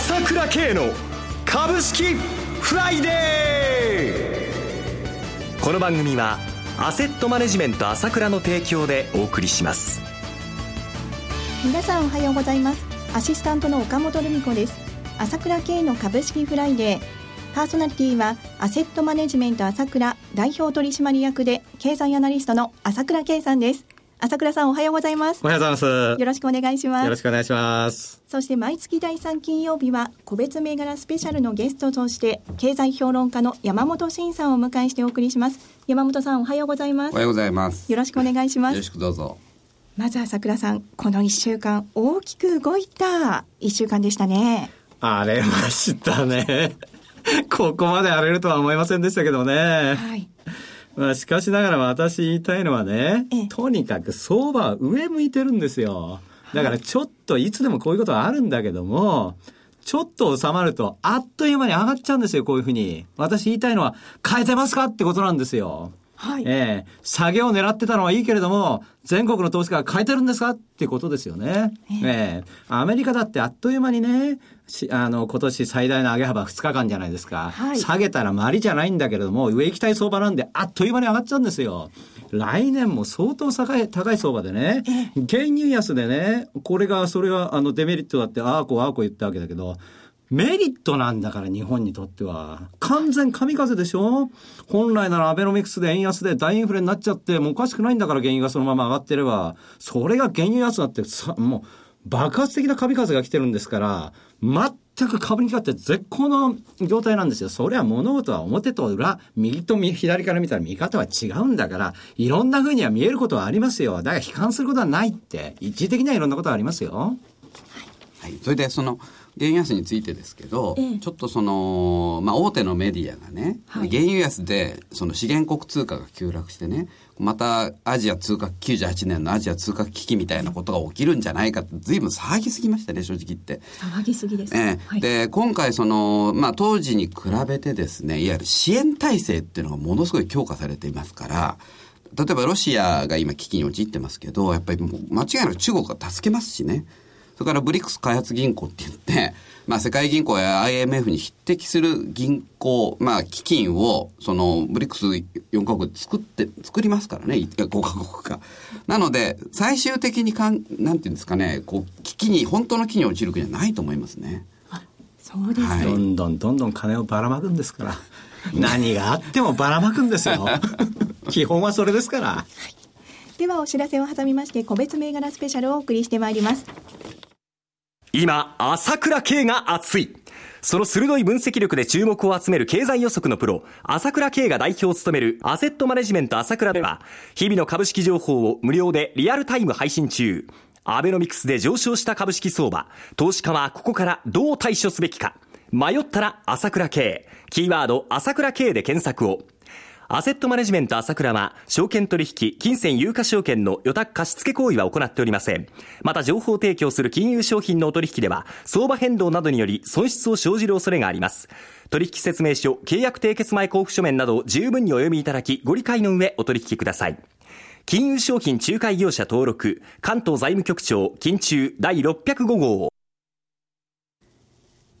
朝倉慶の株式フライデー。この番組はアセットマネジメント朝倉の提供でお送りします。皆さんおはようございます。アシスタントの岡本留美子です。朝倉慶の株式フライデー。パーソナリティはアセットマネジメント朝倉代表取締役で経済アナリストの朝倉慶さんです。朝倉さんおはようございます。おはようございます。よろしくお願いします。よろしくお願いします。そして毎月第3金曜日は個別銘柄スペシャルのゲストとして経済評論家の山本慎さんをお迎えしてお送りします。山本さんおはようございます。おはようございます。よろしくお願いします。よろしくどうぞ。まずは桜さんこの1週間大きく動いた1週間でしたね。荒れましたね。ここまで荒れるとは思いませんでしたけどね。はい。まあ、しかしながら私言いたいのはね、とにかく相場は上向いてるんですよ。だからちょっといつでもこういうことはあるんだけども、ちょっと収まるとあっという間に上がっちゃうんですよ、こういうふうに。私言いたいのは、変えてますかってことなんですよ。はい。ええー、下げを狙ってたのはいいけれども、全国の投資家が変えてるんですかってことですよね。えー、えー、アメリカだってあっという間にね、あの、今年最大の上げ幅2日間じゃないですか。はい、下げたらまりじゃないんだけれども、上行きたい相場なんで、あっという間に上がっちゃうんですよ。来年も相当高い、高い相場でね、原油安でね、これが、それが、あの、デメリットだって、ああこうああこう言ったわけだけど、メリットなんだから、日本にとっては。完全神風でしょ？本来ならアベノミクスで円安で大インフレになっちゃって、もうおかしくないんだから、原油がそのまま上がってれば。それが原油安だってさ、もう、爆発的な神風が来てるんですから、全く株にかって絶好の状態なんですよ。それは物事は表と裏、右と左から見たら見方は違うんだから、いろんな風には見えることはありますよ。だから悲観することはないって、一時的にはいろんなことはありますよ。はいはい。それで、その、原油安についてですけど、ええ、ちょっとその、まあ、大手のメディアがね、はい、原油安でその資源国通貨が急落してねまたアジア通貨98年のアジア通貨危機みたいなことが起きるんじゃないかって随分騒ぎすぎましたね正直言って。騒ぎすぎです、ええ。はい、で今回その、まあ、当時に比べてですねいわゆる支援体制っていうのがものすごい強化されていますから例えばロシアが今危機に陥ってますけどやっぱり間違いなく中国が助けますしねそれからブリックス開発銀行って言って、まあ世界銀行や IMF に匹敵する銀行、まあ基金を、そのブリックス4カ国作って、作りますからね、5カ国か。なので、最終的にかん、なんていうんですかね、こう、危機に、本当の危機に陥る国じゃないと思いますね。そうですね、はい、どんどんどんどん金をばらまくんですから。何があってもばらまくんですよ。基本はそれですから。はい、ではお知らせを挟みまして個別銘柄スペシャルをお送りしてまいります。今、朝倉慶が熱い。その鋭い分析力で注目を集める経済予測のプロ、朝倉慶が代表を務めるアセットマネジメント朝倉では、日々の株式情報を無料でリアルタイム配信中。アベノミクスで上昇した株式相場、投資家はここからどう対処すべきか。迷ったら朝倉慶。キーワード朝倉慶で検索を。アセットマネジメント朝倉は、証券取引、金銭有価証券の予託貸付行為は行っておりません。また、情報提供する金融商品のお取引では、相場変動などにより損失を生じる恐れがあります。取引説明書、契約締結前交付書面など十分にお読みいただき、ご理解の上お取引ください。金融商品仲介業者登録、関東財務局長、金中第605号。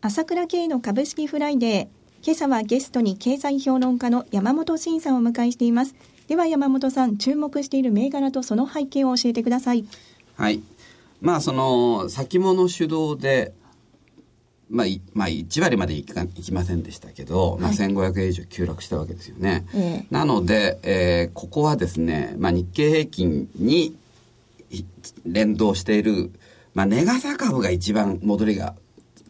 朝倉慶の株式フライデー。今朝はゲストに経済評論家の山本慎さんをお迎えしています。では山本さん注目している銘柄とその背景を教えてください。はい。まあその先物主導でまあ、まあ、1割までいかいきませんでしたけど、まあ、1500円以上急落したわけですよね。はい、なので、えー、ここはですね、まあ、日経平均に連動している、まあ、ネガサ株が一番戻りが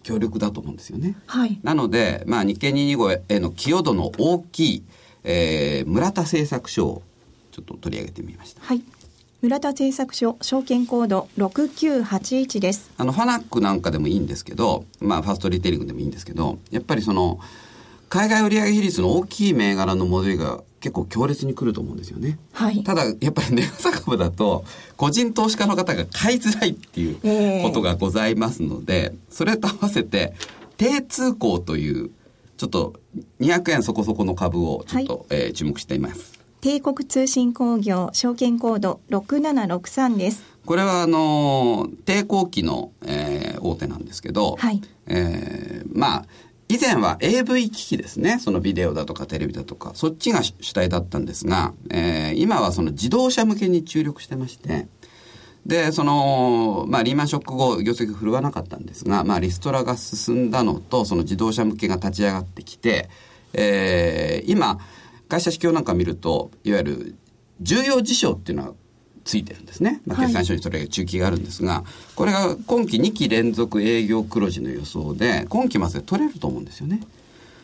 強力だと思うんですよね。はい、なので、まあ、日経225への寄与度の大きい、えー、村田製作所をちょっと取り上げてみました。はい村田製作所証券コード6981ですあのファナックなんかでもいいんですけどまあファーストリテイリングでもいいんですけどやっぱりその海外売上比率の大きい銘柄の戻りが結構強烈に来ると思うんですよね。はい。ただ、やっぱり値朝株だと、個人投資家の方が買いづらいっていうことがございますので、えー、それと合わせて、低通行という、ちょっと200円そこそこの株をちょっと、はい、えー、注目しています。帝国通信工業証券コード6763です。これはあの、抵抗機の、えー、大手なんですけど、はいえーまあ、以前は AV 機器ですね。そのビデオだとかテレビだとか、そっちが主体だったんですが、えー今はその自動車向けに注力してまして、で、その、まあ、リーマンショック後、業績振るわなかったんですが、まあ、リストラが進んだのと、その自動車向けが立ち上がってきて、えー今、会社指標なんか見ると、いわゆる重要事象っていうのはついてるんですね。まあ、はい決算書にそれが中期があるんですが、これが今期2期連続営業黒字の予想で、今期まで取れると思うんですよね。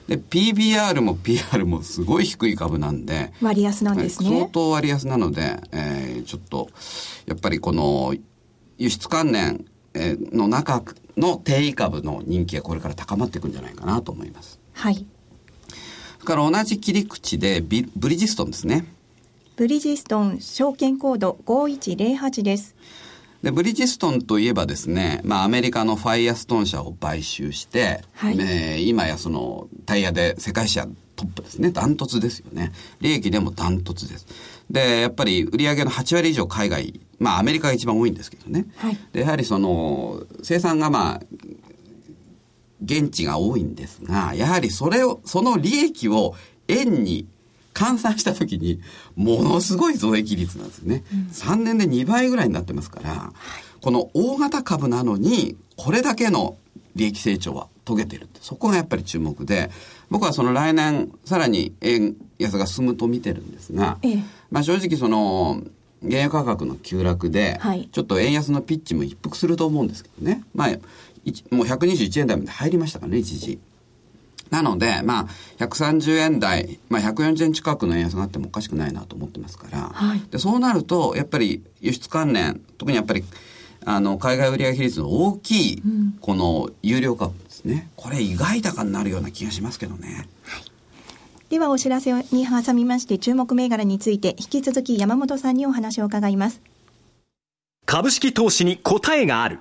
で、PBR も PR もすごい低い株なんで、割安なんです相ね。当割安なので、えーちょっと、やっぱりこの、輸出関連えーの中の定位株の人気がこれから高まっていくんじゃないかなと思います。はい。それから同じ切り口でビブリヂストンですね。ブリヂストン証券コード5108です。で、ブリヂストンといえばですね、まあアメリカのファイアストン社を買収して、はいえー今やそのタイヤで世界シェアトップですね。ダントツですよね。利益でもダントツです。で、やっぱり売上の8割以上海外、まあアメリカが一番多いんですけどね。はいで、やはりその、生産がまあ、現地が多いんですが、やはりそれを、その利益を円に換算したときに、ものすごい増益率なんですね。3年で2倍ぐらいになってますから、この大型株なのに、これだけの利益成長は遂げてるって。そこがやっぱり注目で、僕はその来年、さらに円安が進むと見てるんですが、ええまあ正直その、原油価格の急落で、はいちょっと円安のピッチも一服すると思うんですけどね。まあ、もう121円台まで入りましたからね、一時。なので、まあ、130円台、まあ、140円近くの円安があってもおかしくないなと思ってますから、はいでそうなると、やっぱり輸出関連、特にやっぱり、あの、海外売上比率の大きい、この有料株ですね。これ意外高になるような気がしますけどね。ではお知らせに挟みまして注目銘柄について引き続き山本さんにお話を伺います。株式投資に答えがある。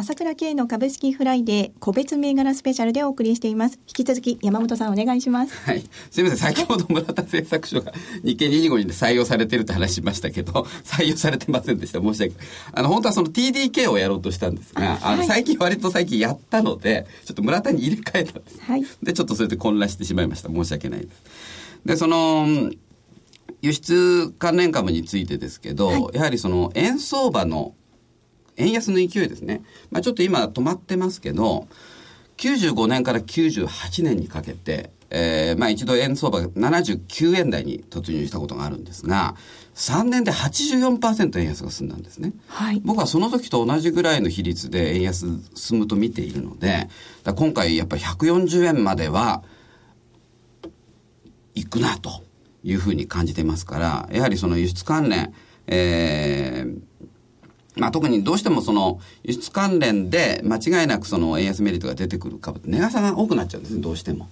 朝倉慶の株式フライデー個別銘柄スペシャルでお送りしています。引き続き山本さんお願いします。はい。すみません。先ほど村田製作所が日経225に採用されてるって話しましたけど、採用されてませんでした。申し訳ない。あの、本当はその TDK をやろうとしたんですが、あの、はい最近割と最近やったので、ちょっと村田に入れ替えたんです。はいで、ちょっとそれで混乱してしまいました。申し訳ないです。で、その、輸出関連株についてですけど、はいやはりその円相場の円安の勢いですね。まあちょっと今止まってますけど、95年から98年にかけて、えーまあ一度円相場が79円台に突入したことがあるんですが、3年で84%円安が進んだんですね。はい。僕はその時と同じぐらいの比率で円安進むと見ているので、今回やっぱり140円までは行くなというふうに感じてますから、やはりその輸出関連、えーまあ特にどうしてもその輸出関連で間違いなくその円安メリットが出てくる株って値傘が多くなっちゃうんですね、どうしても。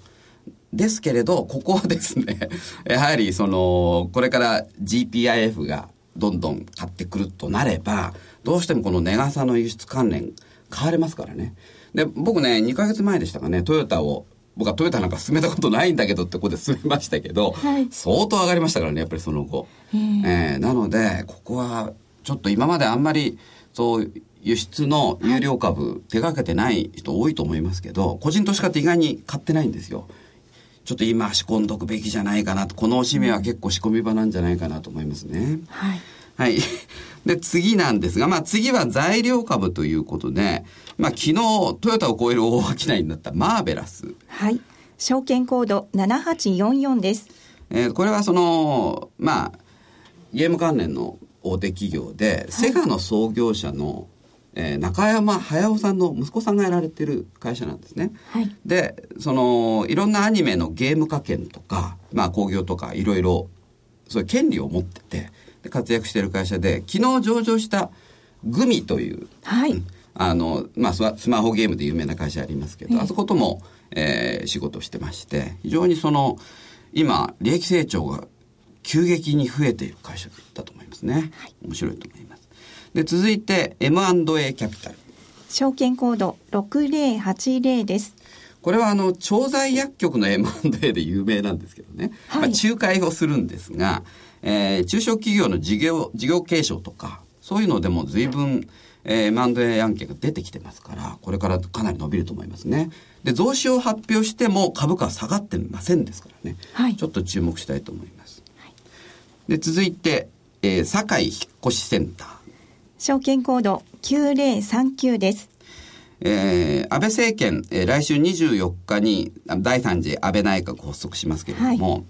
ですけれど、ここはですね、やはりその、これから GPIF がどんどん買ってくるとなれば、どうしてもこの値傘の輸出関連変われますからね。で、僕ね、2ヶ月前でしたかね、トヨタを、僕はトヨタなんか進めたことないんだけどってここで進めましたけど、はい相当上がりましたからね、やっぱりその後。えーなので、ここは、ちょっと今まであんまり、そう、輸出の有料株手掛けてない人多いと思いますけど、個人投資家って意外に買ってないんですよ。ちょっと今仕込んどくべきじゃないかなと、このおしめは結構仕込み場なんじゃないかなと思いますね。はい。はい。で、次なんですが、まあ次は材料株ということで、まあ昨日トヨタを超える大商いになったマーベラス。はい。証券コード7844です。えーこれはその、まあ、ゲーム関連の大手企業で、セガの創業者の、えー、中山駿さんの息子さんがやられてる会社なんですね。はい、で、その、いろんなアニメのゲーム化権とか、まあ工業とかいろいろ、そういう権利を持ってて、で活躍してる会社で、昨日上場したグミという、はい、あの、まあスマホゲームで有名な会社ありますけど、あそことも、えー、仕事してまして、非常にその、今、利益成長が急激に増えている会社だと思いますね。はい、面白いと思います。で、続いて M&A キャピタル。証券コード6080です。これはあの、調剤薬局の M&A で有名なんですけどね。はい、まあ、仲介をするんですが、えー、中小企業の事業、事業継承とか、そういうのでも随分、えー、M&A 案件が出てきてますから、これからかなり伸びると思いますね。で、増資を発表しても株価は下がってませんですからね。はい、ちょっと注目したいと思います。はい、で、続いて、えー、堺引越センター。証券コード9039です。えー、安倍政権、えー、来週24日に第3次安倍内閣発足しますけれども、はい、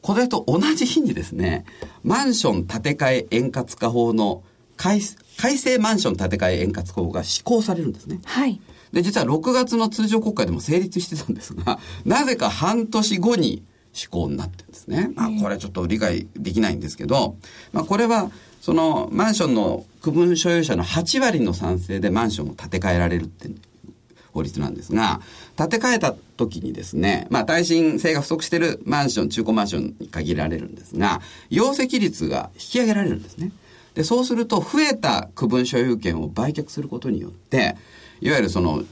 これと同じ日にですね、マンション建て替え円滑化法の改改正マンション建て替え円滑法が施行されるんですね。はい。で、実は6月の通常国会でも成立してたんですが、なぜか半年後に施行になってるんですね。まあ、これちょっと理解できないんですけど、まあ、これは、その、マンションの区分所有者の8割の賛成でマンションを建て替えられるって法律なんですが、建て替えた時にですね、まあ耐震性が不足しているマンション、中古マンションに限られるんですが、容積率が引き上げられるんですね。で、そうすると増えた区分所有権を売却することによって、いわゆるその、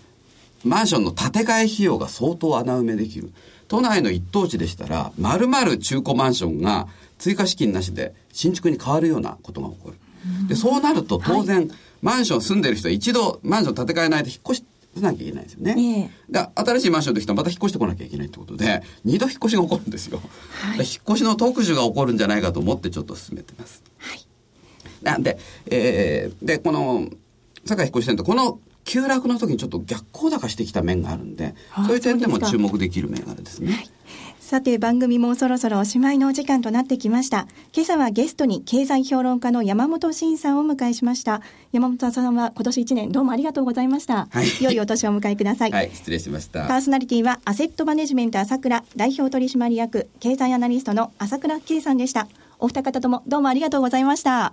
マンションの建て替え費用が相当穴埋めできる。都内の一等地でしたら、丸々中古マンションが追加資金なしで新築に変わるようなことが起こる。で、そうなると当然、はい、マンション住んでる人は一度マンション建て替えないと引っ越しなきゃいけないですよね。えー、新しいマンションできたらまた引っ越してこなきゃいけないってことで、二度引っ越しが起こるんですよ。はい、引っ越しの特需が起こるんじゃないかと思ってちょっと進めてます。はい、なんで、えー、で、この、坂井引っ越しセンター、この急落の時にちょっと逆行高してきた面があるんで、そういう点でも注目できる銘柄ですね。はい。さて番組もそろそろおしまいのお時間となってきました。今朝はゲストに経済評論家の山本慎さんをお迎えしました。山本さんは今年1年どうもありがとうございました、はい、良いお年をお迎えください。はい失礼しました。パーソナリティはアセットマネジメント朝倉代表取締役経済アナリストの朝倉圭さんでした。お二方ともどうもありがとうございました。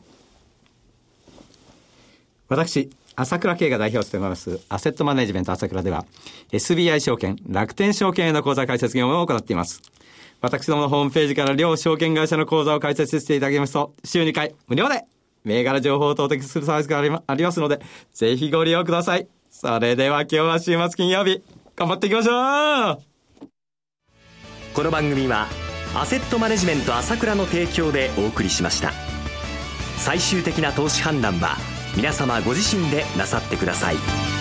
私朝倉慶が代表を務めます、アセットマネジメント朝倉では、SBI 証券、楽天証券への口座開設業務を行っています。私どものホームページから両証券会社の口座を開設していただきますと、週2回無料で銘柄情報を投擲するサービスがありありますので、ぜひご利用ください。それでは今日は週末金曜日、頑張っていきましょうこの番組は、アセットマネジメント朝倉の提供でお送りしました。最終的な投資判断は、皆様ご自身でなさってください。